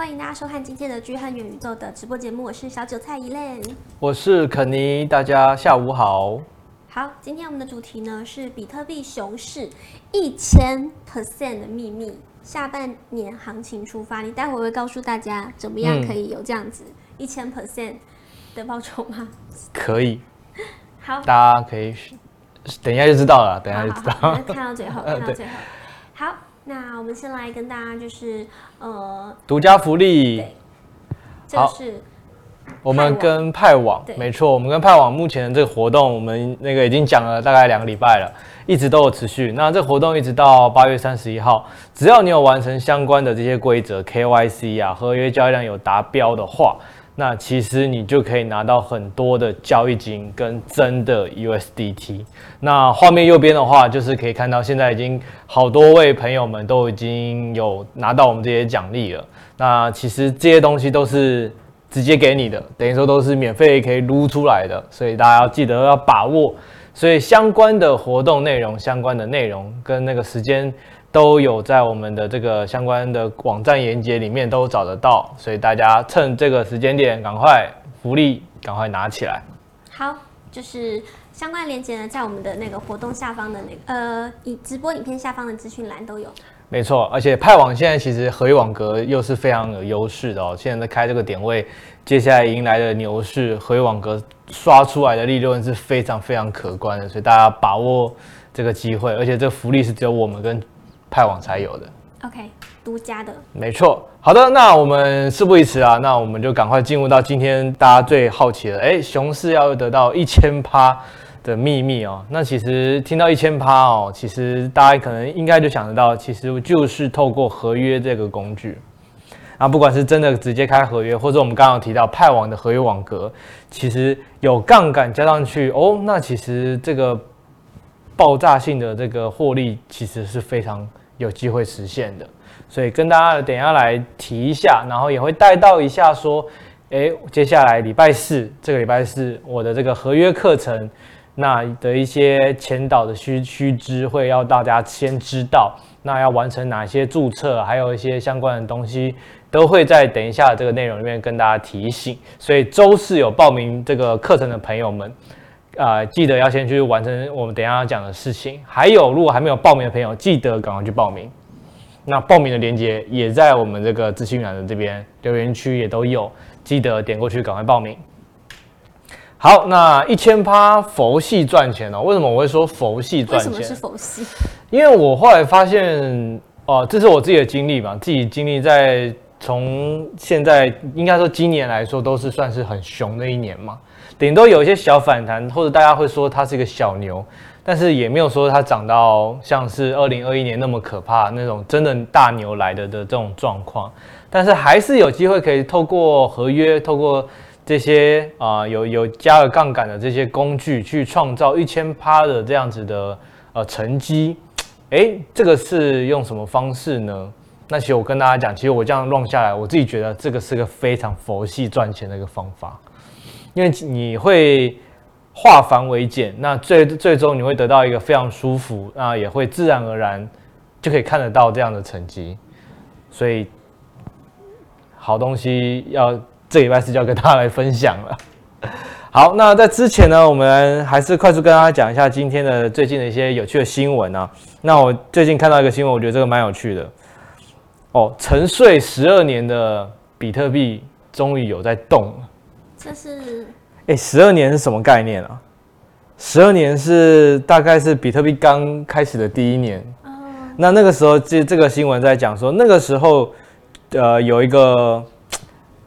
欢迎大家收看今天的巨汉元宇宙的直播节目，我是小韭菜 Elaine，我是肯尼，大家下午好。好，今天我们的主题呢是比特币熊市一千 percent 的秘密，下半年行情出发，你待会会告诉大家怎么样可以有这样子一千 percent 的报酬吗？可以。好，大家可以等一下就知道了，等一下就知道。好好好，看到最后，看到最后。好。那我们先来跟大家就是呃独家福利，对，就是我们跟派网，没错，我们跟派网目前的这个活动，我们那个已经讲了大概两个礼拜了，一直都有持续。那这个活动一直到八月三十一号，只要你有完成相关的这些规则，KYC 啊，合约交易量有达标的话。那其实你就可以拿到很多的交易金跟真的 USDT。那画面右边的话，就是可以看到现在已经好多位朋友们都已经有拿到我们这些奖励了。那其实这些东西都是直接给你的，等于说都是免费可以撸出来的，所以大家要记得要把握。所以相关的活动内容、相关的内容跟那个时间。都有在我们的这个相关的网站连接里面都找得到，所以大家趁这个时间点赶快福利赶快拿起来。好，就是相关连接呢，在我们的那个活动下方的那个呃，以直播影片下方的资讯栏都有。没错，而且派网现在其实合约网格又是非常有优势的哦。现在在开这个点位，接下来迎来的牛市，合约网格刷出来的利润是非常非常可观的，所以大家把握这个机会，而且这个福利是只有我们跟。派网才有的，OK，独家的，没错。好的，那我们事不宜迟啊，那我们就赶快进入到今天大家最好奇的，哎，熊市要得到一千趴的秘密哦。那其实听到一千趴哦，其实大家可能应该就想得到，其实就是透过合约这个工具。啊，不管是真的直接开合约，或者我们刚刚提到派网的合约网格，其实有杠杆加上去哦，那其实这个爆炸性的这个获利其实是非常。有机会实现的，所以跟大家等下来提一下，然后也会带到一下说，诶，接下来礼拜四这个礼拜四我的这个合约课程，那的一些前导的须须知会要大家先知道，那要完成哪些注册，还有一些相关的东西，都会在等一下这个内容里面跟大家提醒。所以周四有报名这个课程的朋友们。啊、呃，记得要先去完成我们等一下要讲的事情。还有，如果还没有报名的朋友，记得赶快去报名。那报名的链接也在我们这个资讯栏的这边留言区也都有，记得点过去赶快报名。好，那一千趴佛系赚钱哦。为什么我会说佛系赚钱？为什么是佛系？因为我后来发现，哦，这是我自己的经历嘛，自己经历在从现在应该说今年来说都是算是很熊的一年嘛。顶多有一些小反弹，或者大家会说它是一个小牛，但是也没有说它涨到像是二零二一年那么可怕那种真的大牛来的的这种状况。但是还是有机会可以透过合约，透过这些啊、有有加了杠杆的这些工具去创造一千趴的这样子的呃成绩。诶，这个是用什么方式呢？那其实我跟大家讲，其实我这样弄下来，我自己觉得这个是个非常佛系赚钱的一个方法。因为你会化繁为简，那最最终你会得到一个非常舒服，那也会自然而然就可以看得到这样的成绩，所以好东西要这礼拜四就要跟大家来分享了。好，那在之前呢，我们还是快速跟大家讲一下今天的最近的一些有趣的新闻啊。那我最近看到一个新闻，我觉得这个蛮有趣的哦，沉睡十二年的比特币终于有在动了。这是哎，十二年是什么概念啊？十二年是大概是比特币刚开始的第一年。哦。那那个时候，这这个新闻在讲说，那个时候，呃，有一个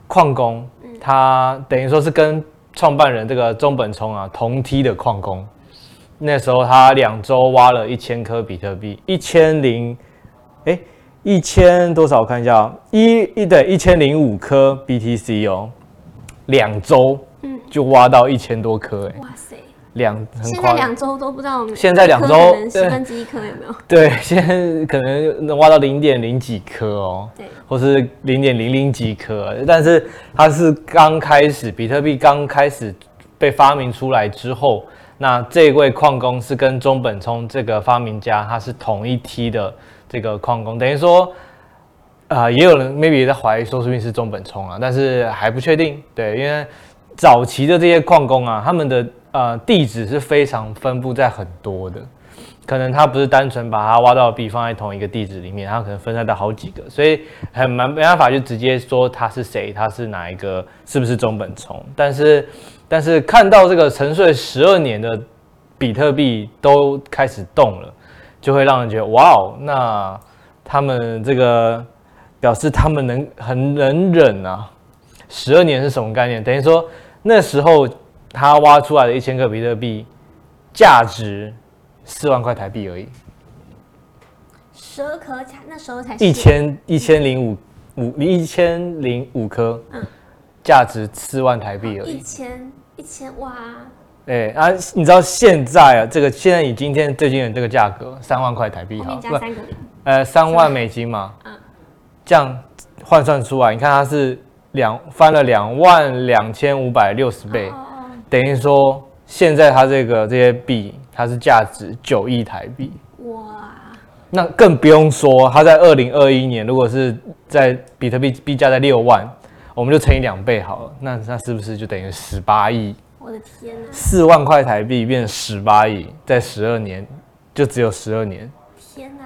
矿工，他等于说是跟创办人这个中本聪啊同梯的矿工。那时候他两周挖了一千颗比特币，一千零哎一千多少？我看一下，一一对一千零五颗 BTC 哦。两周，嗯，就挖到一千多颗，哎，哇塞，两，现在两周都不知道，现在两周十分之一颗有没有？对，现在可能能挖到零点零几颗哦，对，或是零点零零几颗，但是它是刚开始，比特币刚开始被发明出来之后，那这位矿工是跟中本聪这个发明家，他是同一梯的这个矿工，等于说。啊、也有人 maybe 在怀疑说，说不是中本聪啊，但是还不确定。对，因为早期的这些矿工啊，他们的呃地址是非常分布在很多的，可能他不是单纯把它挖到的币放在同一个地址里面，他可能分散到好几个，所以很蛮没办法就直接说他是谁，他是哪一个，是不是中本聪？但是但是看到这个沉睡十二年的比特币都开始动了，就会让人觉得哇哦，那他们这个。表示他们能很能忍啊！十二年是什么概念？等于说那时候他挖出来的一千个比特币价值四万块台币而已。十二颗才那时候才一千一千零五五一千零五颗，嗯，价值四万台币而已。一千一千哇！哎啊，你知道现在啊，这个现在以今天最近的这个价格三万块台币，好，加三个零，呃，三万美金嘛，嗯。这样换算出来，你看它是两翻了两万两千五百六十倍，等于说现在它这个这些币它是价值九亿台币。哇！那更不用说，它在二零二一年如果是在比特币币价在六万，我们就乘以两倍好了，那那是不是就等于十八亿？我的天哪！四万块台币变成十八亿，在十二年就只有十二年。天哪！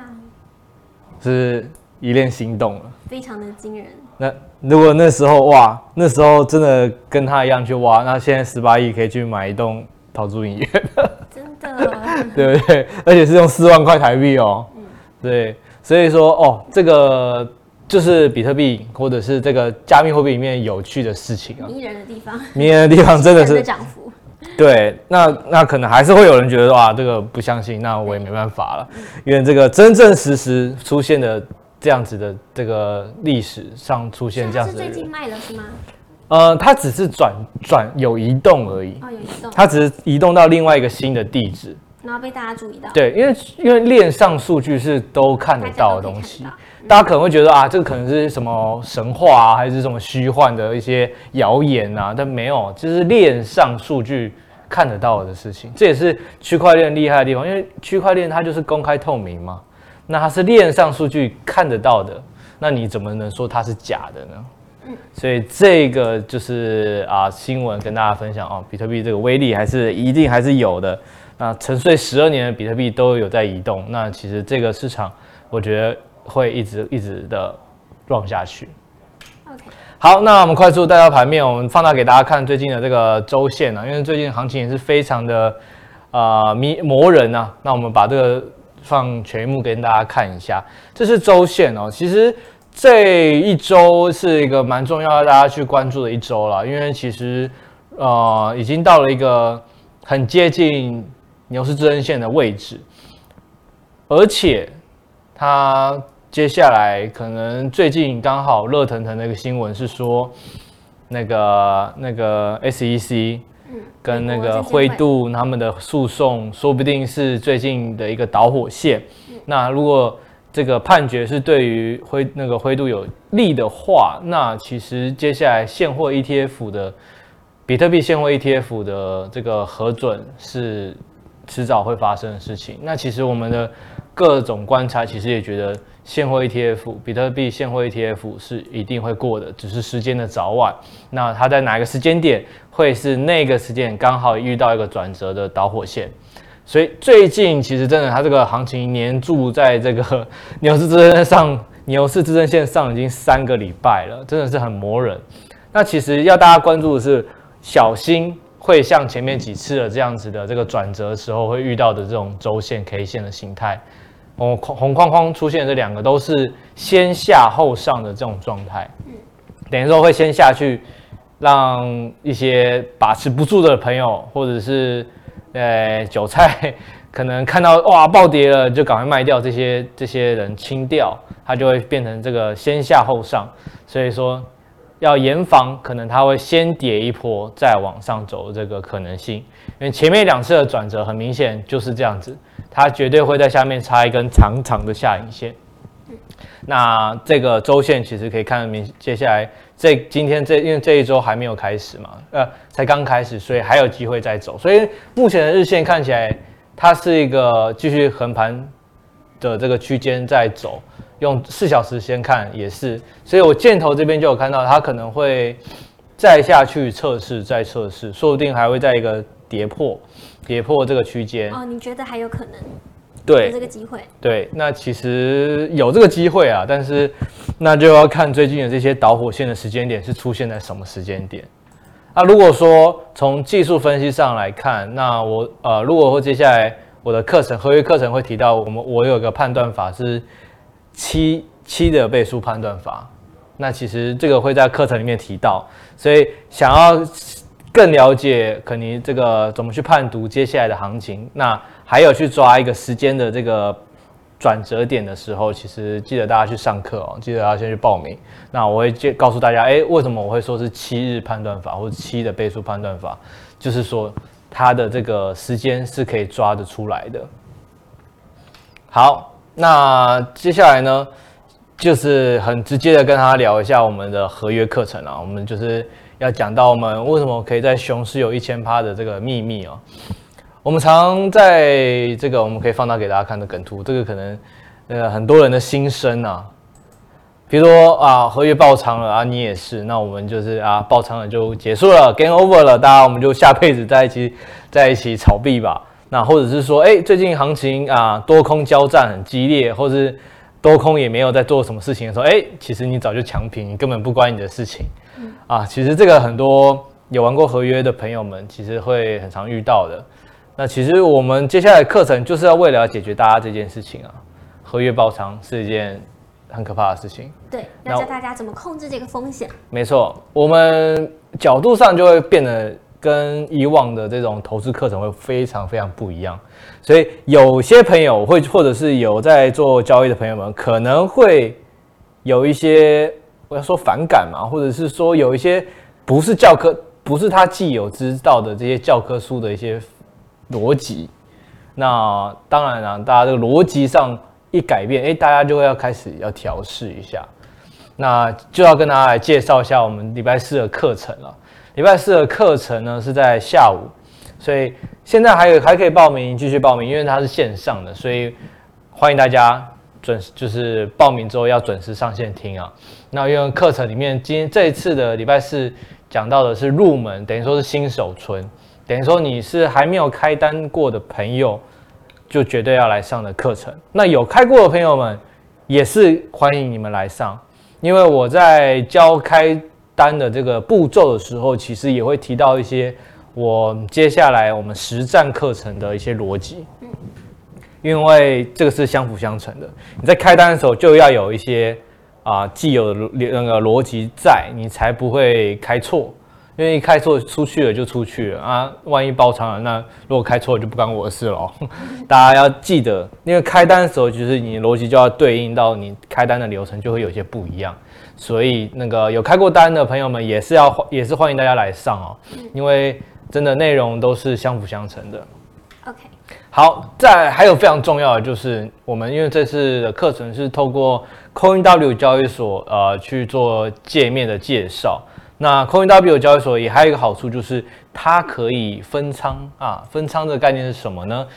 是。一恋心动了，非常的惊人。那如果那时候哇，那时候真的跟他一样去挖，那现在十八亿可以去买一栋陶朱影院，真的，对不对？而且是用四万块台币哦。嗯，对，所以说哦，这个就是比特币或者是这个加密货币里面有趣的事情啊，迷人的地方，迷人的地方真的是涨幅。对，那那可能还是会有人觉得哇，这个不相信，那我也没办法了，因为这个真真实实出现的。这样子的这个历史上出现这样子的，是最近卖了是吗？呃，它只是转转有移动而已。哦，有移动。它只是移动到另外一个新的地址，然后被大家注意到。对，因为因为链上数据是都看得到的东西，大家，嗯、大家可能会觉得啊，这个可能是什么神话啊，还是什么虚幻的一些谣言啊？但没有，就是链上数据看得到的事情。这也是区块链厉害的地方，因为区块链它就是公开透明嘛。那它是链上数据看得到的，那你怎么能说它是假的呢？嗯，所以这个就是啊新闻跟大家分享哦，比特币这个威力还是一定还是有的。那沉睡十二年的比特币都有在移动，那其实这个市场我觉得会一直一直的 run 下去。好，那我们快速带到盘面，我们放大给大家看最近的这个周线啊，因为最近行情也是非常的啊迷磨人啊。那我们把这个。放全幕给大家看一下，这是周线哦。其实这一周是一个蛮重要的，大家去关注的一周了，因为其实呃已经到了一个很接近牛市支撑线的位置，而且它接下来可能最近刚好热腾腾的一个新闻是说，那个那个 SEC。跟那个灰度他们的诉讼，说不定是最近的一个导火线。那如果这个判决是对于灰那个灰度有利的话，那其实接下来现货 ETF 的比特币现货 ETF 的这个核准是迟早会发生的事情。那其实我们的各种观察，其实也觉得。现货 ETF，比特币现货 ETF 是一定会过的，只是时间的早晚。那它在哪个时间点会是那个时间刚好遇到一个转折的导火线？所以最近其实真的，它这个行情黏住在这个 牛市支撑上，牛市支撑线上已经三个礼拜了，真的是很磨人。那其实要大家关注的是，小心会像前面几次的这样子的这个转折的时候会遇到的这种周线 K 线的形态。哦，红框框出现的这两个都是先下后上的这种状态，嗯，等于说会先下去，让一些把持不住的朋友或者是呃韭菜，可能看到哇暴跌了就赶快卖掉，这些这些人清掉，它就会变成这个先下后上，所以说要严防可能它会先跌一波再往上走的这个可能性，因为前面两次的转折很明显就是这样子。它绝对会在下面插一根长长的下影线。那这个周线其实可以看得明，接下来这今天这因为这一周还没有开始嘛，呃，才刚开始，所以还有机会再走。所以目前的日线看起来，它是一个继续横盘的这个区间在走。用四小时先看也是，所以我箭头这边就有看到，它可能会再下去测试，再测试，说不定还会在一个跌破，跌破这个区间。哦，你觉得还有可能？对，有这个机会。对，那其实有这个机会啊，但是那就要看最近的这些导火线的时间点是出现在什么时间点。那如果说从技术分析上来看，那我呃，如果说接下来我的课程合约课程会提到，我们我有个判断法是。七七的倍数判断法，那其实这个会在课程里面提到，所以想要更了解可能这个怎么去判读接下来的行情，那还有去抓一个时间的这个转折点的时候，其实记得大家去上课哦，记得要先去报名。那我会介告诉大家，哎，为什么我会说是七日判断法或者七的倍数判断法，就是说它的这个时间是可以抓得出来的。好。那接下来呢，就是很直接的跟他聊一下我们的合约课程啊。我们就是要讲到我们为什么可以在熊市有一千趴的这个秘密哦。我们常在这个我们可以放大给大家看的梗图，这个可能呃很多人的心声啊。比如说啊，合约爆仓了啊，你也是，那我们就是啊爆仓了就结束了，game over 了，大家我们就下辈子在一起在一起炒币吧。那或者是说，哎，最近行情啊，多空交战很激烈，或是多空也没有在做什么事情的时候，哎，其实你早就强平，你根本不关你的事情，啊，其实这个很多有玩过合约的朋友们，其实会很常遇到的。那其实我们接下来课程就是要为了要解决大家这件事情啊，合约爆仓是一件很可怕的事情。对，要教大家怎么控制这个风险。没错，我们角度上就会变得。跟以往的这种投资课程会非常非常不一样，所以有些朋友会，或者是有在做交易的朋友们，可能会有一些我要说反感嘛，或者是说有一些不是教科，不是他既有知道的这些教科书的一些逻辑。那当然了，大家这个逻辑上一改变，哎，大家就会要开始要调试一下。那就要跟大家来介绍一下我们礼拜四的课程了。礼拜四的课程呢是在下午，所以现在还有还可以报名，继续报名，因为它是线上的，所以欢迎大家准时，就是报名之后要准时上线听啊。那因为课程里面今天这一次的礼拜四讲到的是入门，等于说是新手村，等于说你是还没有开单过的朋友，就绝对要来上的课程。那有开过的朋友们也是欢迎你们来上，因为我在教开。单的这个步骤的时候，其实也会提到一些我接下来我们实战课程的一些逻辑，因为这个是相辅相成的。你在开单的时候就要有一些啊既有的那个逻辑在，你才不会开错。因为一开错出去了就出去了啊，万一爆仓了，那如果开错了就不关我的事了。大家要记得，因为开单的时候就是你逻辑就要对应到你开单的流程，就会有些不一样。所以那个有开过单的朋友们也是要也是欢迎大家来上哦，因为真的内容都是相辅相成的。OK，好，再还有非常重要的就是我们因为这次的课程是透过 CoinW 交易所呃去做界面的介绍。那 CoinW 交易所也还有一个好处就是它可以分仓啊，分仓的概念是什么呢？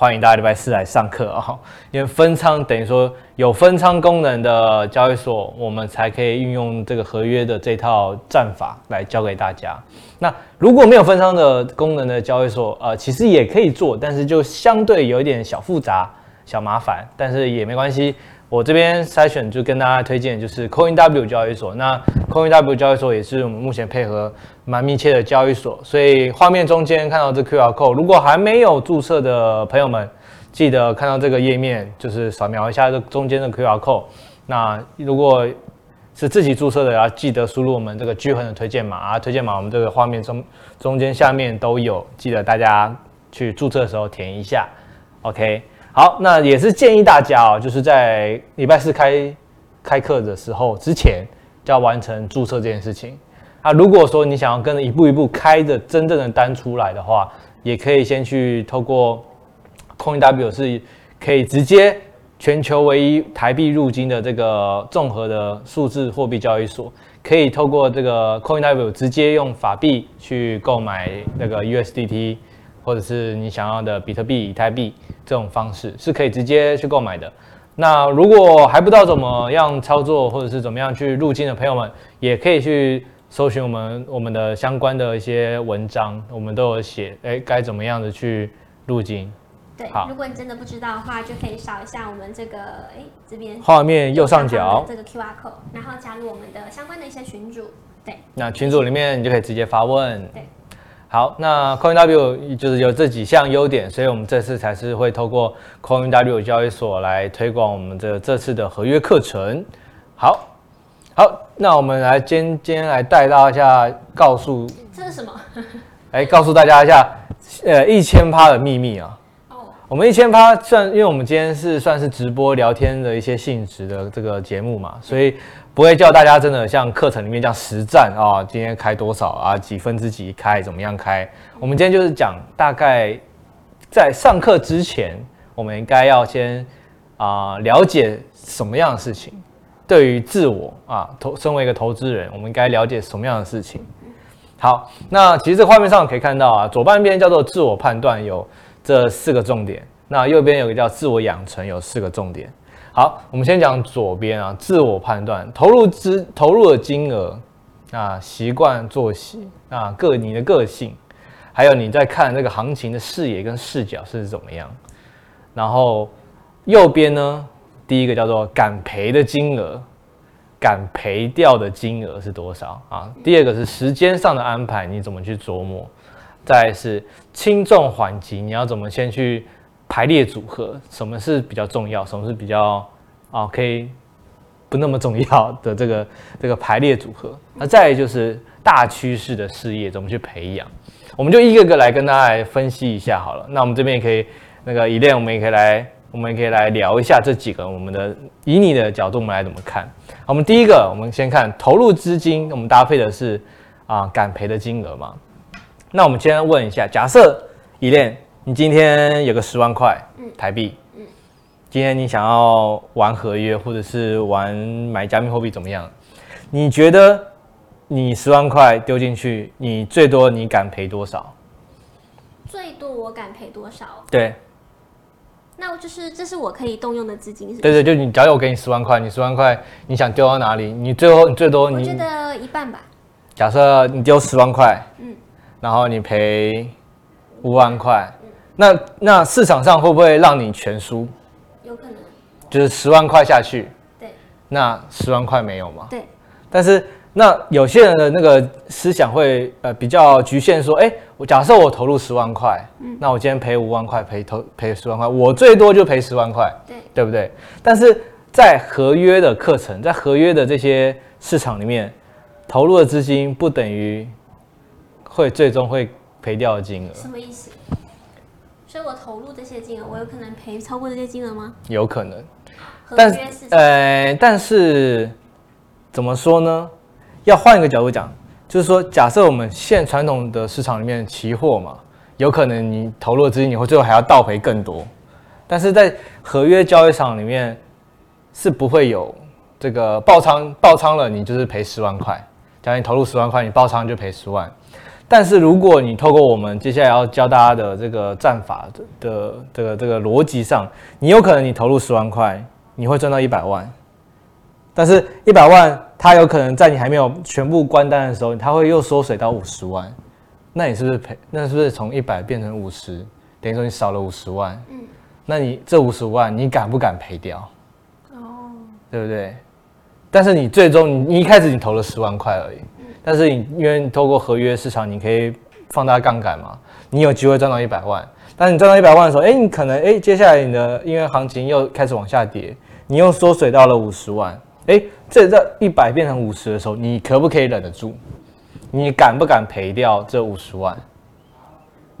欢迎大家礼拜四来上课啊！因为分仓等于说有分仓功能的交易所，我们才可以运用这个合约的这套战法来教给大家。那如果没有分仓的功能的交易所，呃，其实也可以做，但是就相对有一点小复杂、小麻烦，但是也没关系。我这边筛选就跟大家推荐就是 CoinW 交易所，那 CoinW 交易所也是我们目前配合蛮密切的交易所，所以画面中间看到这 QR code，如果还没有注册的朋友们，记得看到这个页面就是扫描一下这中间的 QR code。那如果是自己注册的，要记得输入我们这个巨亨的推荐码啊，推荐码我们这个画面中中间下面都有，记得大家去注册的时候填一下，OK。好，那也是建议大家哦，就是在礼拜四开开课的时候之前就要完成注册这件事情。啊，如果说你想要跟着一步一步开的真正的单出来的话，也可以先去透过 CoinW 是可以直接全球唯一台币入金的这个综合的数字货币交易所，可以透过这个 CoinW 直接用法币去购买那个 USDT。或者是你想要的比特币、以太币这种方式是可以直接去购买的。那如果还不知道怎么样操作，或者是怎么样去入金的朋友们，也可以去搜寻我们我们的相关的一些文章，我们都有写，哎，该怎么样的去入金。对，如果你真的不知道的话，就可以扫一下我们这个，哎，这边画面右上角这个 QR code，然后加入我们的相关的一些群组。对，那群组里面你就可以直接发问。对。好，那 CoinW 就是有这几项优点，所以我们这次才是会透过 CoinW 交易所来推广我们的这次的合约课程。好，好，那我们来今今天来带大家告诉这是什么？来 告诉大家一下，呃，一千趴的秘密啊。哦。我们一千趴算，因为我们今天是算是直播聊天的一些性质的这个节目嘛，所以。不会叫大家真的像课程里面这样实战啊，今天开多少啊，几分之几开，怎么样开？我们今天就是讲大概在上课之前，我们应该要先啊了解什么样的事情。对于自我啊，投身为一个投资人，我们应该了解什么样的事情？好，那其实这画面上可以看到啊，左半边叫做自我判断，有这四个重点；那右边有个叫自我养成，有四个重点。好，我们先讲左边啊，自我判断，投入资投入的金额啊，习惯作息啊，个你的个性，还有你在看这个行情的视野跟视角是怎么样。然后右边呢，第一个叫做敢赔的金额，敢赔掉的金额是多少啊？第二个是时间上的安排，你怎么去琢磨？再是轻重缓急，你要怎么先去？排列组合，什么是比较重要，什么是比较啊可以不那么重要的这个这个排列组合？那再就是大趋势的事业怎么去培养？我们就一个个来跟大家来分析一下好了。那我们这边也可以那个以练，我们也可以来，我们也可以来聊一下这几个我们的以你的角度，我们来怎么看？我们第一个，我们先看投入资金，我们搭配的是啊敢赔的金额嘛？那我们先问一下，假设以练。你今天有个十万块台币，嗯，今天你想要玩合约或者是玩买加密货币怎么样？你觉得你十万块丢进去，你最多你敢赔多少？最多我敢赔多少？对，那我就是这是我可以动用的资金是是？对对，就你假如我给你十万块，你十万块你想丢到哪里？你最后你最多你我觉得一半吧。假设你丢十万块，嗯，然后你赔五万块。那那市场上会不会让你全输？有可能，就是十万块下去，对，那十万块没有吗？对。但是那有些人的那个思想会呃比较局限，说，哎，我假设我投入十万块，嗯，那我今天赔五万块，赔投赔十万块，我最多就赔十万块，对，对不对？但是在合约的课程，在合约的这些市场里面，投入的资金不等于会最终会赔掉的金额。什么意思？所以我投入这些金额，我有可能赔超过这些金额吗？有可能，但是呃，但是怎么说呢？要换一个角度讲，就是说，假设我们现传统的市场里面期货嘛，有可能你投入的资金，你会最后还要倒赔更多。但是在合约交易场里面是不会有这个爆仓，爆仓了你就是赔十万块。假如你投入十万块，你爆仓就赔十万。但是如果你透过我们接下来要教大家的这个战法的的这个这个逻辑上，你有可能你投入十万块，你会赚到一百万，但是一百万它有可能在你还没有全部关单的时候，它会又缩水到五十万，那你是不是赔？那是不是从一百变成五十？等于说你少了五十万。嗯。那你这五十万你敢不敢赔掉？哦。对不对？但是你最终你你一开始你投了十万块而已。但是你因为透过合约市场，你可以放大杠杆嘛，你有机会赚到一百万。但你赚到一百万的时候，哎，你可能哎，接下来你的因为行情又开始往下跌，你又缩水到了五十万，哎，这这一百变成五十的时候，你可不可以忍得住？你敢不敢赔掉这五十万？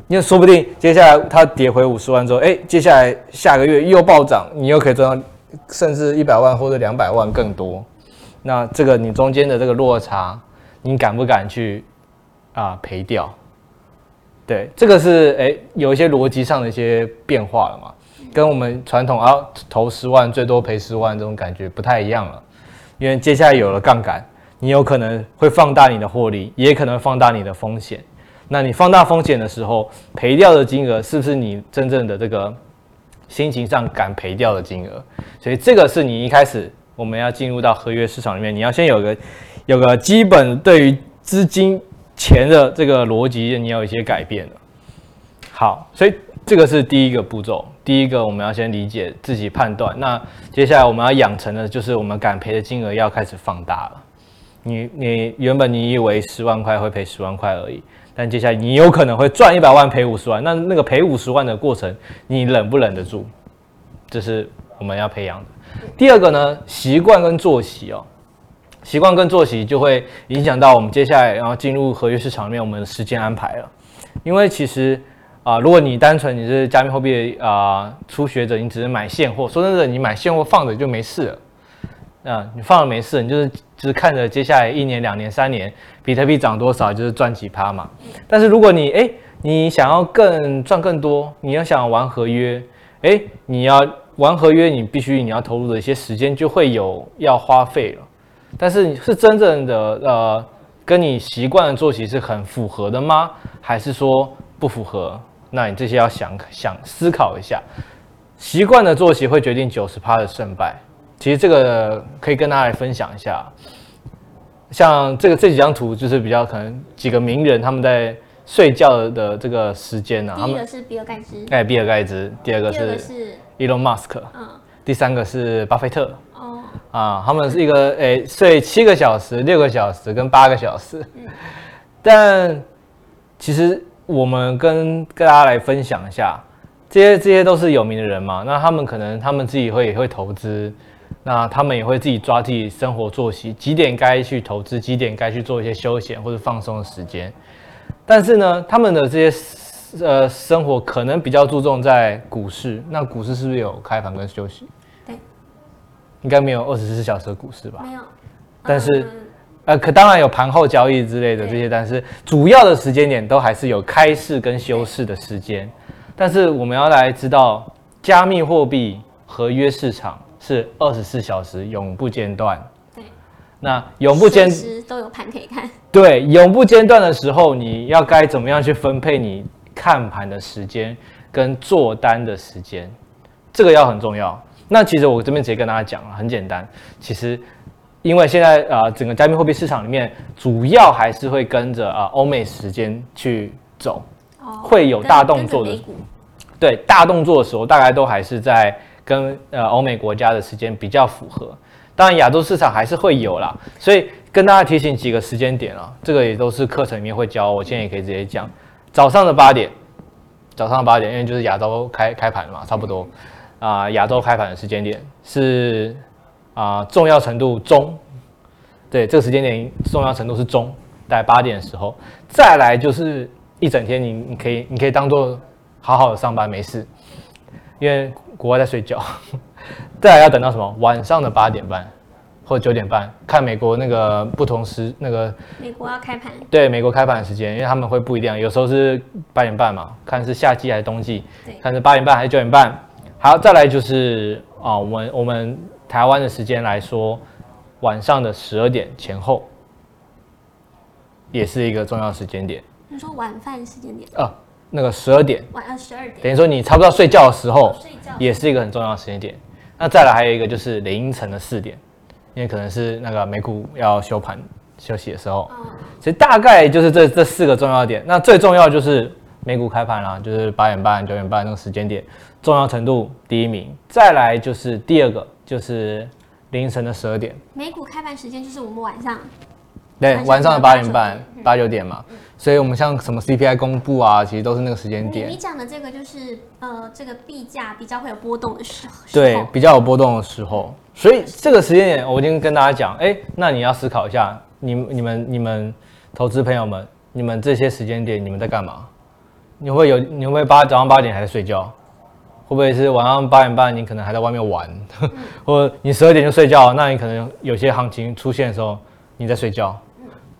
因为说不定接下来它跌回五十万之后，哎，接下来下个月又暴涨，你又可以赚到甚至一百万或者两百万更多。那这个你中间的这个落差。你敢不敢去啊赔掉？对，这个是哎有一些逻辑上的一些变化了嘛，跟我们传统啊投十万最多赔十万这种感觉不太一样了，因为接下来有了杠杆，你有可能会放大你的获利，也可能放大你的风险。那你放大风险的时候，赔掉的金额是不是你真正的这个心情上敢赔掉的金额。所以这个是你一开始我们要进入到合约市场里面，你要先有个有个基本对于资金钱的这个逻辑，你要有一些改变了。好，所以这个是第一个步骤。第一个我们要先理解自己判断。那接下来我们要养成的就是我们敢赔的金额要开始放大了。你你原本你以为十万块会赔十万块而已，但接下来你有可能会赚一百万赔五十万。那那个赔五十万的过程，你忍不忍得住？这是我们要培养的。第二个呢，习惯跟作息哦，习惯跟作息就会影响到我们接下来然后进入合约市场里面我们的时间安排了。因为其实啊、如果你单纯你是加密货币啊初学者，你只是买现货，说真的，你买现货放着就没事了。啊，你放了没事，你就是只看着接下来一年、两年、三年，比特币涨多少，就是赚几趴嘛。但是如果你哎，你想要更赚更多，你要想玩合约，哎，你要玩合约，你必须你要投入的一些时间就会有要花费了。但是是真正的呃，跟你习惯的作息是很符合的吗？还是说不符合？那你这些要想想思考一下，习惯的作息会决定九十趴的胜败。其实这个可以跟大家来分享一下，像这个这几张图就是比较可能几个名人他们在睡觉的这个时间呢、啊。第一个是比尔盖茨，哎，比尔盖茨。第二个是 Elon Musk，嗯，第三个是巴菲特。哦，啊，他们是一个哎睡七个小时、六个小时跟八个小时。嗯，但其实我们跟跟大家来分享一下，这些这些都是有名的人嘛，那他们可能他们自己会也会投资。那他们也会自己抓自己生活作息，几点该去投资，几点该去做一些休闲或者放松的时间。但是呢，他们的这些呃生活可能比较注重在股市。那股市是不是有开盘跟休息？对，应该没有二十四小时的股市吧？没有。但是、嗯、呃，可当然有盘后交易之类的这些，但是主要的时间点都还是有开市跟休市的时间。但是我们要来知道，加密货币合约市场。是二十四小时永不间断。对，那永不间都有盘可以看。对，永不间断的时候，你要该怎么样去分配你看盘的时间跟做单的时间？这个要很重要。那其实我这边直接跟大家讲了，很简单。其实因为现在啊、呃，整个加密货币市场里面，主要还是会跟着啊欧美时间去走，哦、会有大动作的。对，大动作的时候，大概都还是在。跟呃欧美国家的时间比较符合，当然亚洲市场还是会有啦，所以跟大家提醒几个时间点啊，这个也都是课程里面会教，我现在也可以直接讲，早上的八点，早上八点，因为就是亚洲开开盘嘛，差不多啊，亚洲开盘的时间点是啊重要程度中，对，这个时间点重要程度是中，大概八点的时候，再来就是一整天你你可以你可以当做好好的上班没事，因为。国外在睡觉，再来要等到什么？晚上的八点半或者九点半，看美国那个不同时那个。美国要开盘。对，美国开盘的时间，因为他们会不一样，有时候是八点半嘛，看是夏季还是冬季，对看是八点半还是九点半。好，再来就是啊，我们我们台湾的时间来说，晚上的十二点前后，也是一个重要时间点。你说晚饭时间点？啊。那个十二点，晚上十二点，等于说你差不多要睡觉的时候，也是一个很重要的时间点。那再来还有一个就是凌晨的四点，因为可能是那个美股要休盘休息的时候，所以大概就是这这四个重要点。那最重要就是美股开盘啦，就是八点半九点半那个时间点，重要程度第一名。再来就是第二个就是凌晨的十二点，美股开盘时间就是我们晚上。对，晚上的八点半、八九点嘛，所以我们像什么 CPI 公布啊，其实都是那个时间点。你讲的这个就是呃，这个币价比较会有波动的时候。对，比较有波动的时候，所以这个时间点我已经跟大家讲，哎，那你要思考一下，你、你们、你们投资朋友们，你们这些时间点你们在干嘛？你会有，你会八早上八点还在睡觉？会不会是晚上八点半你可能还在外面玩？嗯、或者你十二点就睡觉，那你可能有些行情出现的时候你在睡觉。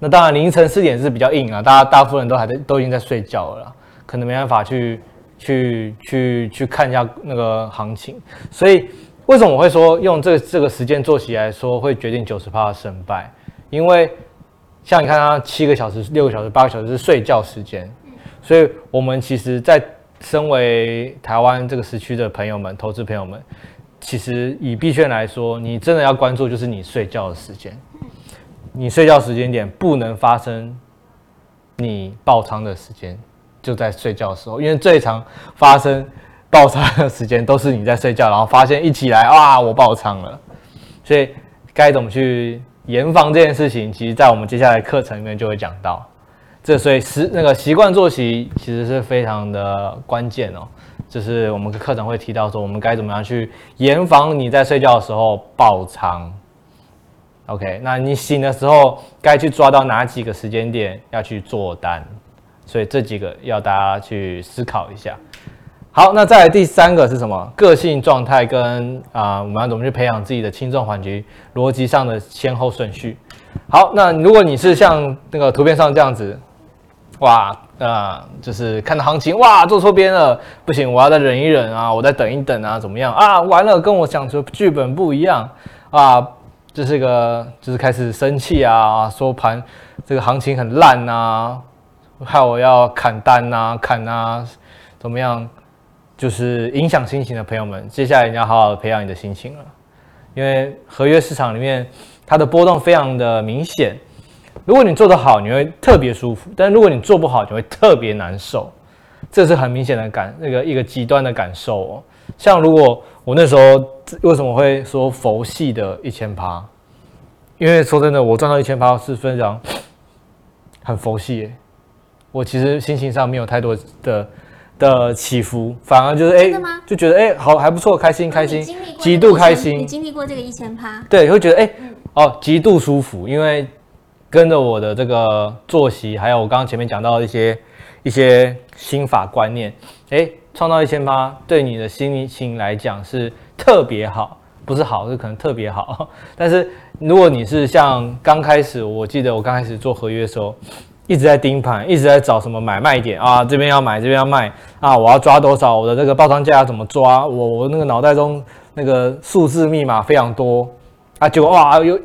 那当然，凌晨四点是比较硬啊，大家大部分人都还在，都已经在睡觉了啦，可能没办法去去去去看一下那个行情。所以为什么我会说用这个这个时间作息来说会决定九十趴的胜败？因为像你看它七个小时、六个小时、八个小时是睡觉时间，所以我们其实在身为台湾这个时区的朋友们、投资朋友们，其实以币圈来说，你真的要关注就是你睡觉的时间。你睡觉时间点不能发生你爆仓的时间，就在睡觉的时候，因为最常发生爆仓的时间都是你在睡觉，然后发现一起来啊，我爆仓了。所以该怎么去严防这件事情，其实在我们接下来课程里面就会讲到。这所以习那个习惯作息其实是非常的关键哦，就是我们课程会提到说，我们该怎么样去严防你在睡觉的时候爆仓。OK，那你醒的时候该去抓到哪几个时间点要去做单？所以这几个要大家去思考一下。好，那再来第三个是什么？个性状态跟啊、我们要怎么去培养自己的轻重缓急逻辑上的先后顺序？好，那如果你是像那个图片上这样子。哇，呃，就是看到行情，哇，做错边了，不行，我要再忍一忍啊，我再等一等啊，怎么样啊？完了，跟我想说剧本不一样啊，这是个，就是开始生气啊，说盘这个行情很烂啊，害我要砍单啊，砍啊，怎么样？就是影响心情的朋友们，接下来你要好好培养你的心情了，因为合约市场里面它的波动非常的明显。如果你做得好，你会特别舒服；但如果你做不好，你会特别难受。这是很明显的感，那个一个极端的感受哦。像如果我那时候为什么会说佛系的一千趴？因为说真的，我赚到一千趴是非常很佛系耶。我其实心情上没有太多的的起伏，反而就是哎，就觉得哎，好还不错，开心开心，极度开心。你经历过这个一千趴？对，会觉得哎，哦，极度舒服，因为。跟着我的这个作息，还有我刚刚前面讲到的一些一些心法观念，诶，创造一千八对你的心情来讲是特别好，不是好，是可能特别好。但是如果你是像刚开始，我记得我刚开始做合约的时候，一直在盯盘，一直在找什么买卖点啊，这边要买，这边要卖啊，我要抓多少，我的这个报仓价要怎么抓，我我那个脑袋中那个数字密码非常多啊，结果哇有。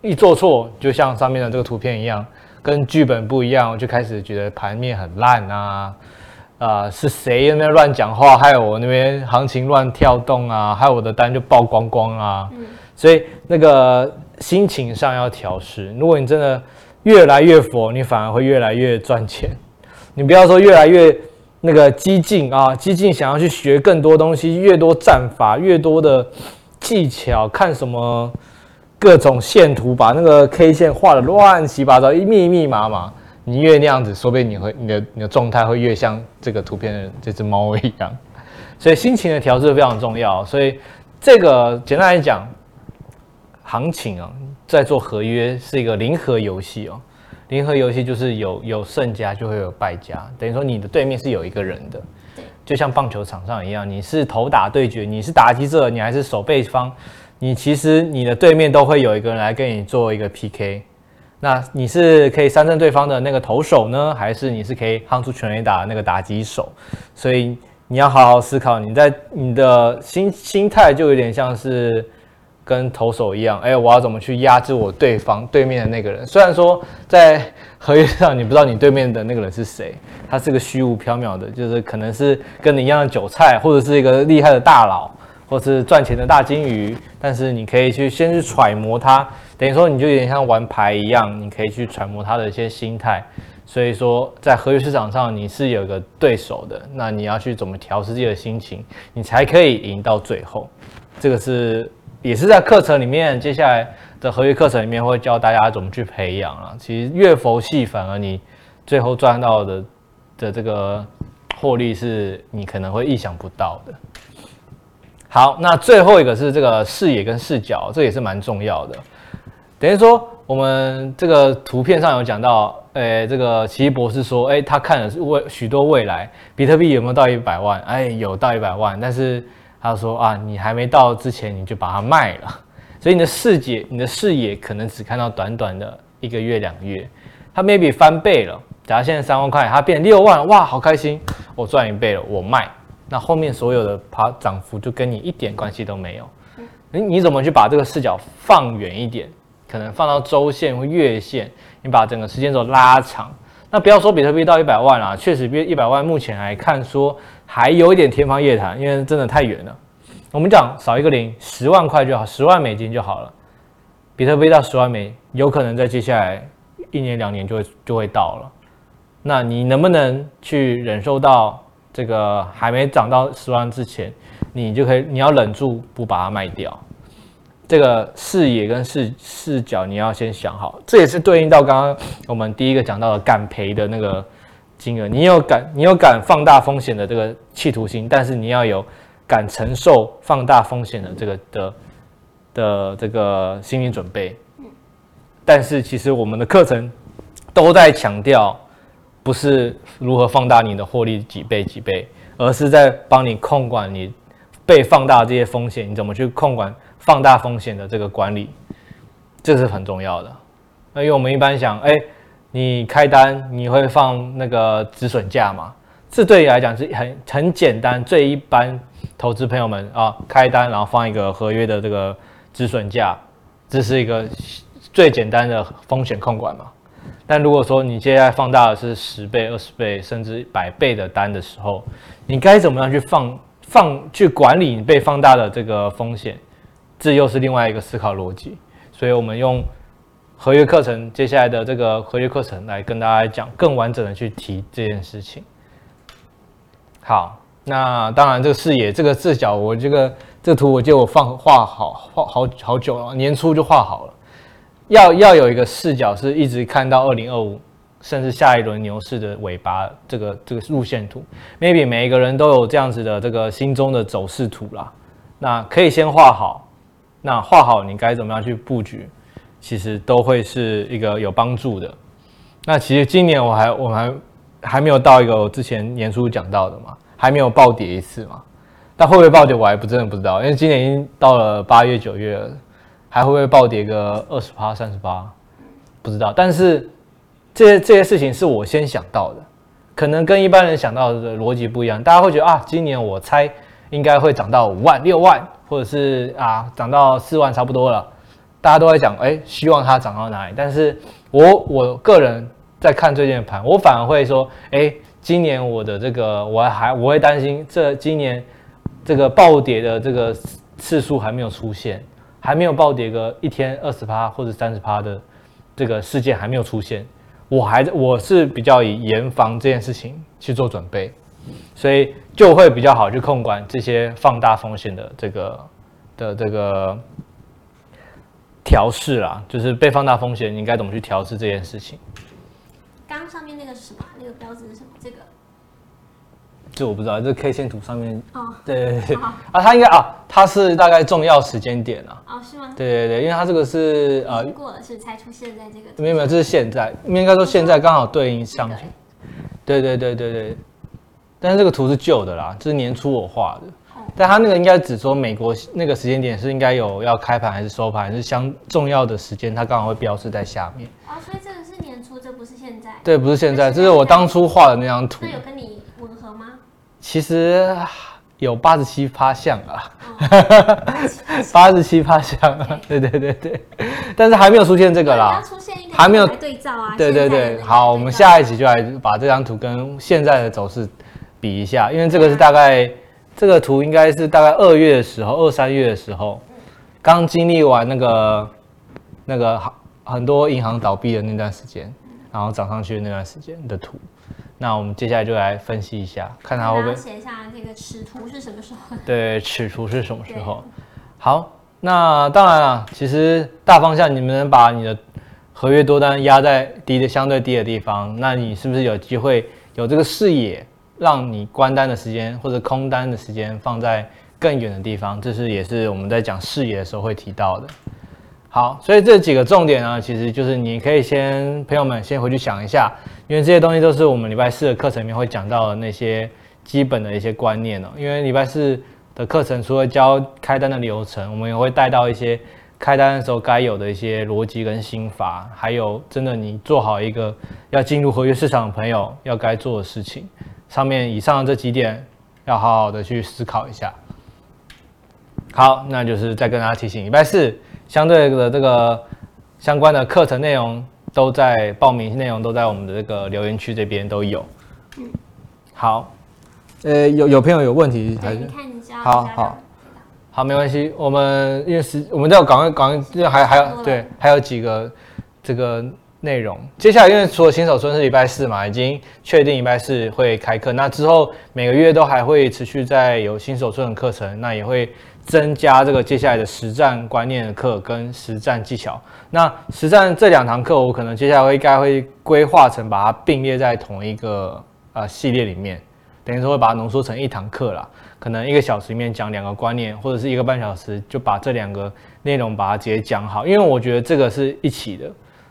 一做错，就像上面的这个图片一样，跟剧本不一样，我就开始觉得盘面很烂啊，啊、呃，是谁那边乱讲话，害我那边行情乱跳动啊，害我的单就爆光光啊。嗯、所以那个心情上要调试。如果你真的越来越佛，你反而会越来越赚钱。你不要说越来越那个激进啊，激进想要去学更多东西，越多战法，越多的技巧，看什么。各种线图把那个 K 线画得乱七八糟，一密密麻麻。你越那样子，说不定你会你的你的状态会越像这个图片的这只猫一样。所以心情的调制非常重要。所以这个简单来讲，行情啊，在做合约是一个零和游戏哦。零和游戏就是有有胜家就会有败家，等于说你的对面是有一个人的，就像棒球场上一样，你是投打对决，你是打击者，你还是守备方。你其实你的对面都会有一个人来跟你做一个 PK，那你是可以三振对方的那个投手呢，还是你是可以夯出全垒打的那个打击手？所以你要好好思考，你在你的心心态就有点像是跟投手一样，哎，我要怎么去压制我对方对面的那个人？虽然说在合约上你不知道你对面的那个人是谁，他是个虚无缥缈的，就是可能是跟你一样的韭菜，或者是一个厉害的大佬。或是赚钱的大鲸鱼，但是你可以去先去揣摩它，等于说你就有点像玩牌一样，你可以去揣摩它的一些心态。所以说，在合约市场上你是有一个对手的，那你要去怎么调适自己的心情，你才可以赢到最后。这个是也是在课程里面，接下来的合约课程里面会教大家怎么去培养啊。其实越佛系，反而你最后赚到的的这个获利是你可能会意想不到的。好，那最后一个是这个视野跟视角，这也是蛮重要的。等于说，我们这个图片上有讲到，诶，这个奇异博士说，诶，他看了未许多未来，比特币有没有到一百万？哎，有到一百万，但是他说啊，你还没到之前你就把它卖了，所以你的视野、你的视野可能只看到短短的一个月、两个月，它 maybe 翻倍了。假如现在三万块，它变六万，哇，好开心，我赚一倍了，我卖。那后面所有的爬涨幅就跟你一点关系都没有。你你怎么去把这个视角放远一点？可能放到周线或月线，你把整个时间轴拉长，那不要说比特币到一百万啦，确实比一百万目前来看说还有一点天方夜谭，因为真的太远了。我们讲少一个零，十万块就好，十万美金就好了。比特币到十万美，有可能在接下来一年两年就会就会到了。那你能不能去忍受到这个还没涨到十万之前，你就可以你要忍住不把它卖掉。这个视野跟视视角你要先想好，这也是对应到刚刚我们第一个讲到的敢赔的那个金额。你有敢你有敢放大风险的这个企图心，但是你要有敢承受放大风险的这个的的这个心理准备。但是其实我们的课程都在强调，不是如何放大你的获利几倍几倍，而是在帮你控管你被放大这些风险，你怎么去控管？放大风险的这个管理，这是很重要的。那因为我们一般想，哎，你开单你会放那个止损价嘛？这对你来讲是很很简单，最一般投资朋友们啊，开单然后放一个合约的这个止损价，这是一个最简单的风险控管嘛。但如果说你接下来放大的是十倍、二十倍甚至百倍的单的时候，你该怎么样去放放去管理你被放大的这个风险？这又是另外一个思考逻辑，所以我们用合约课程接下来的这个合约课程来跟大家讲，更完整的去提这件事情。好，那当然这个视野这个视角，我这个这图我就放画好画好好久了，年初就画好了。要要有一个视角是一直看到二零二五，甚至下一轮牛市的尾巴，这个这个路线图，maybe 每一个人都有这样子的这个心中的走势图啦。那可以先画好。那画好你该怎么样去布局，其实都会是一个有帮助的。那其实今年我还我还还没有到一个我之前年初讲到的嘛，还没有暴跌一次嘛。但会不会暴跌我还不真的不知道，因为今年已经到了八月九月了，还会不会暴跌个二十趴三十趴，不知道。但是这些这些事情是我先想到的，可能跟一般人想到的逻辑不一样。大家会觉得啊，今年我猜应该会涨到五万六万。或者是啊，涨到四万差不多了，大家都在讲，哎，希望它涨到哪里？但是我我个人在看最近的盘，我反而会说，哎，今年我的这个我还我会担心，这今年这个暴跌的这个次数还没有出现，还没有暴跌个一天二十趴或者三十趴的这个事件还没有出现，我还我是比较以严防这件事情去做准备。所以就会比较好去控管这些放大风险的这个的这个调试啦，就是被放大风险，你应该怎么去调试这件事情？刚刚上面那个是什么？那个标志是什么？这个？这我不知道，这 K 线图上面哦，对对对啊，它应该啊，它是大概重要时间点啊。哦，是吗？对对对，因为它这个是呃，过了是才出现在这个。没有没有，这是现在，应该说现在刚好对应上去。对对对对对。但是这个图是旧的啦，这是年初我画的，但他那个应该只说美国那个时间点是应该有要开盘还是收盘，还是相重要的时间，它刚好会标示在下面。哦，所以这个是年初，这不是现在。对，不是现在，这是我当初画的那张图。那有跟你吻合吗？其实有八十七趴像啊，八十七趴像。啊，对。对对对，但是还没有出现这个啦，还没有对照啊。对对对，好，我们下一集就来把这张图跟现在的走势。比一下，因为这个是大概这个图应该是大概二月的时候，二三月的时候，刚经历完那个那个很很多银行倒闭的那段时间，然后涨上去的那段时间的图。那我们接下来就来分析一下，看它会不会写一下这个尺图是什么时候？对，尺图是什么时候？好，那当然了，其实大方向你们能把你的合约多单压在低的相对低的地方，那你是不是有机会有这个视野？让你关单的时间或者空单的时间放在更远的地方，这是也是我们在讲视野的时候会提到的。好，所以这几个重点呢，其实就是你可以先朋友们先回去想一下，因为这些东西都是我们礼拜四的课程里面会讲到的那些基本的一些观念哦。因为礼拜四的课程除了教开单的流程，我们也会带到一些开单的时候该有的一些逻辑跟心法，还有真的你做好一个要进入合约市场的朋友要该做的事情。上面以上的这几点要好好的去思考一下。好，那就是再跟大家提醒，礼拜四相对的这个相关的课程内容都在报名内容都在我们的这个留言区这边都有。嗯，好，呃，有有朋友有问题还是？好好好，没关系，我们因为时我们要赶快赶快，还还有对，还有几个这个内容。接下来因为除了新手村是礼拜四嘛，已经确定礼拜四会开课，那之后每个月都还会持续在有新手村的课程，那也会。增加这个接下来的实战观念的课跟实战技巧。那实战这两堂课，我可能接下来会应该会规划成把它并列在同一个呃系列里面，等于说会把它浓缩成一堂课啦。可能一个小时里面讲两个观念，或者是一个半小时就把这两个内容把它直接讲好。因为我觉得这个是一起的，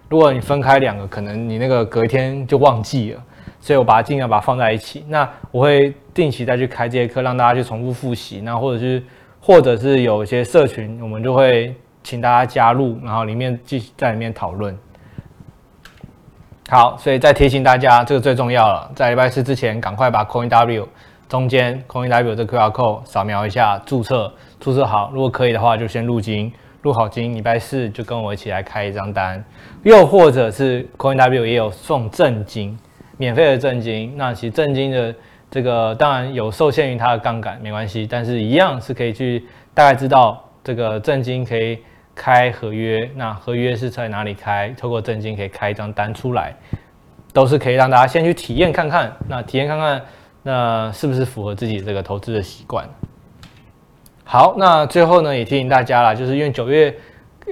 如果你分开两个，可能你那个隔一天就忘记了。所以我把它尽量把它放在一起。那我会定期再去开这些课，让大家去重复复习。那或者是。或者是有一些社群，我们就会请大家加入，然后里面继续在里面讨论。好，所以再提醒大家，这个最重要了，在礼拜四之前，赶快把 CoinW 中间 CoinW 这 QR code 扫描一下，注册，注册好。如果可以的话，就先入金，入好金，礼拜四就跟我一起来开一张单。又或者是 CoinW 也有送正金，免费的正金。那其实正金的。这个当然有受限于它的杠杆，没关系，但是一样是可以去大概知道这个正金可以开合约，那合约是在哪里开？透过正金可以开一张单出来，都是可以让大家先去体验看看，那体验看看，那是不是符合自己这个投资的习惯？好，那最后呢也提醒大家啦，就是因为九月，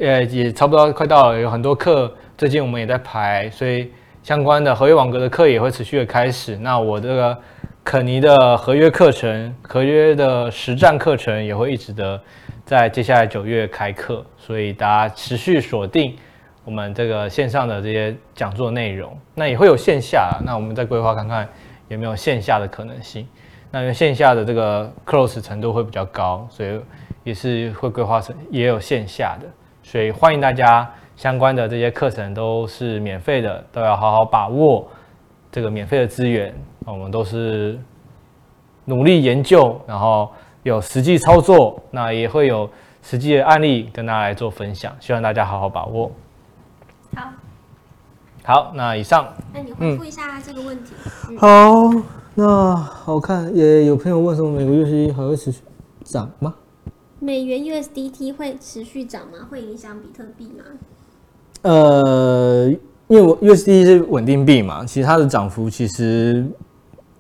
呃也差不多快到了，有很多课最近我们也在排，所以相关的合约网格的课也会持续的开始。那我这个。肯尼的合约课程、合约的。实战课程也会一直的。在接下来九月开课，所以大家持续锁定我们这个线上的。这些讲座内容。那也会有线下，那我们再规划看看有没有线下的。可能性。那因为线下的。这个 close 程度会比较高，所以也是会规划成也有线下的。所以欢迎大家相关的。这些课程都是免费的，都要好好把握这个免费的。资源。我们都是努力研究，然后有实际操作，那也会有实际的案例跟大家来做分享，希望大家好好把握。好，好，那以上，那你回复一下这个问题。嗯、好，那好看，也有朋友问说，美国 USDT 还会持续涨吗？美元 USDT 会持续涨吗？会影响比特币吗？呃，因为我 USDT 是稳定币嘛，其实它的涨幅其实。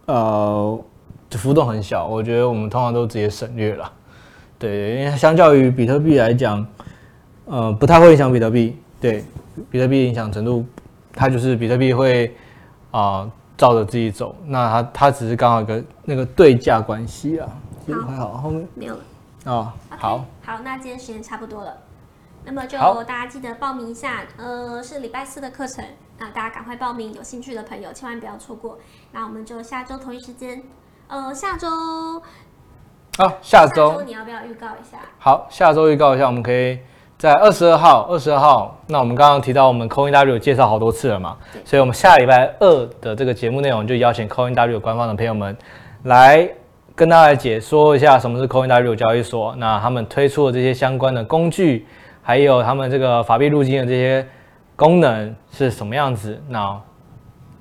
呃，就浮动很小，我觉得我们通常都直接省略了。对，因为相较于比特币来讲，呃，不太会影响比特币。对，比特币影响程度，它就是比特币会啊、呃、照着自己走。那它它只是刚好一个那个对价关系啊。好，还好，后面没有了。哦，okay, 好。好，那今天时间差不多了，那么就大家记得报名一下。呃，是礼拜四的课程。那大家赶快报名，有兴趣的朋友千万不要错过。那我们就下周同一时间，呃，下周，好，下周你要不要预告一下？好，下周预告一下，我们可以在二十二号，二十二号。那我们刚刚提到我们 CoinW 介绍好多次了嘛，所以我们下礼拜二的这个节目内容就邀请 CoinW 官方的朋友们来跟大家解说一下什么是 CoinW 交易所，那他们推出的这些相关的工具，还有他们这个法币入境的这些。功能是什么样子？那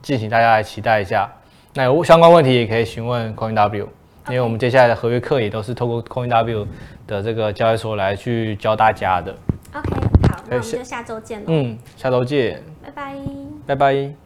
敬请大家来期待一下。那有相关问题也可以询问 CoinW，因为我们接下来的合约课也都是透过 CoinW 的这个交易所来去教大家的。OK，好，那我们就下周见了。嗯，下周见。拜拜。拜拜。